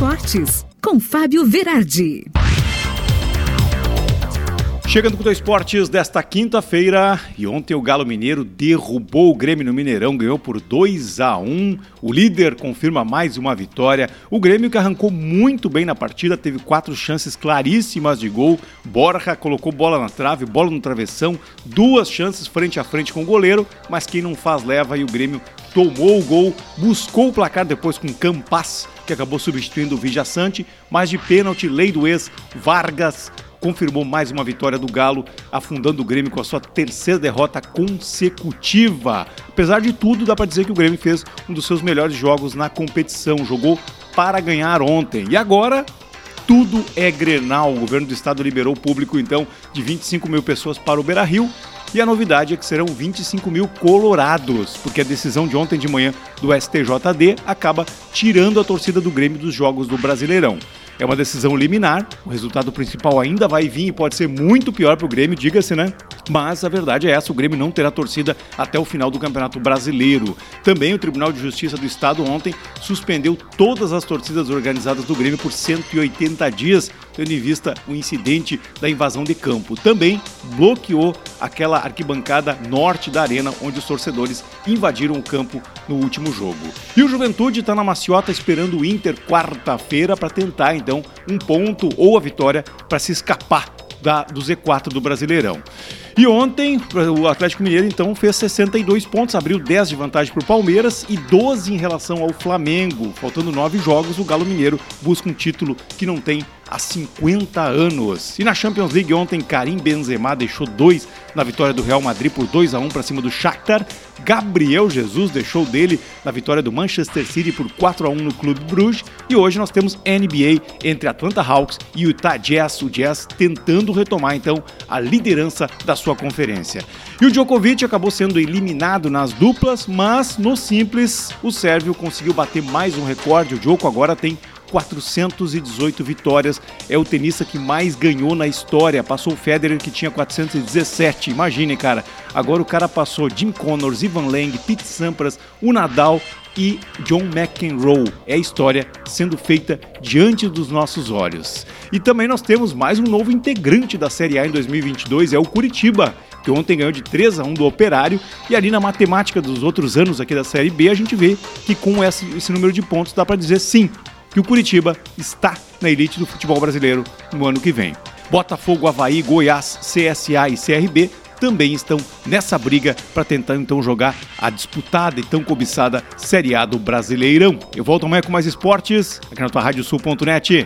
Esportes, com Fábio Verardi. Chegando com o Esportes desta quinta-feira, e ontem o Galo Mineiro derrubou o Grêmio no Mineirão, ganhou por 2 a 1 O líder confirma mais uma vitória. O Grêmio que arrancou muito bem na partida, teve quatro chances claríssimas de gol. Borja colocou bola na trave, bola no travessão, duas chances frente a frente com o goleiro, mas quem não faz leva e o Grêmio tomou o gol, buscou o placar depois com Campas, que acabou substituindo o Vijaçante, mas de pênalti, lei do ex, Vargas confirmou mais uma vitória do Galo, afundando o Grêmio com a sua terceira derrota consecutiva. Apesar de tudo, dá para dizer que o Grêmio fez um dos seus melhores jogos na competição, jogou para ganhar ontem. E agora tudo é Grenal. O governo do estado liberou o público então de 25 mil pessoas para o Beira Rio. E a novidade é que serão 25 mil colorados, porque a decisão de ontem de manhã do STJD acaba tirando a torcida do Grêmio dos jogos do Brasileirão. É uma decisão liminar, o resultado principal ainda vai vir e pode ser muito pior para o Grêmio, diga-se, né? Mas a verdade é essa: o Grêmio não terá torcida até o final do Campeonato Brasileiro. Também o Tribunal de Justiça do Estado ontem suspendeu todas as torcidas organizadas do Grêmio por 180 dias, tendo em vista o incidente da invasão de campo. Também bloqueou aquela arquibancada norte da arena onde os torcedores invadiram o campo no último jogo. E o Juventude está na maciota esperando o Inter quarta-feira para tentar então um ponto ou a vitória para se escapar da, do Z4 do Brasileirão. E ontem, o Atlético Mineiro então fez 62 pontos, abriu 10 de vantagem para o Palmeiras e 12 em relação ao Flamengo. Faltando 9 jogos, o Galo Mineiro busca um título que não tem há 50 anos. E na Champions League ontem, Karim Benzema deixou dois na vitória do Real Madrid por 2 a 1 para cima do Shakhtar. Gabriel Jesus deixou dele na vitória do Manchester City por 4 a 1 no Clube Bruges. E hoje nós temos NBA entre Atlanta Hawks e Utah Jazz. O Jazz tentando retomar então a liderança da sua conferência. E o Djokovic acabou sendo eliminado nas duplas, mas no simples o sérvio conseguiu bater mais um recorde. O Djoko agora tem 418 vitórias. É o tenista que mais ganhou na história. Passou o Federer, que tinha 417. Imagine, cara. Agora o cara passou Jim Connors, Ivan Lang, Pete Sampras, o Nadal e John McEnroe. É a história sendo feita diante dos nossos olhos. E também nós temos mais um novo integrante da Série A em 2022, é o Curitiba, que ontem ganhou de 3 a 1 do Operário. E ali na matemática dos outros anos aqui da Série B, a gente vê que com esse, número de pontos dá para dizer sim, que o Curitiba está na elite do futebol brasileiro no ano que vem. Botafogo, Havaí, Goiás, CSA e CRB também estão nessa briga para tentar então jogar a disputada e tão cobiçada Série A do Brasileirão. Eu volto amanhã com mais esportes aqui na tua Radiosul.net.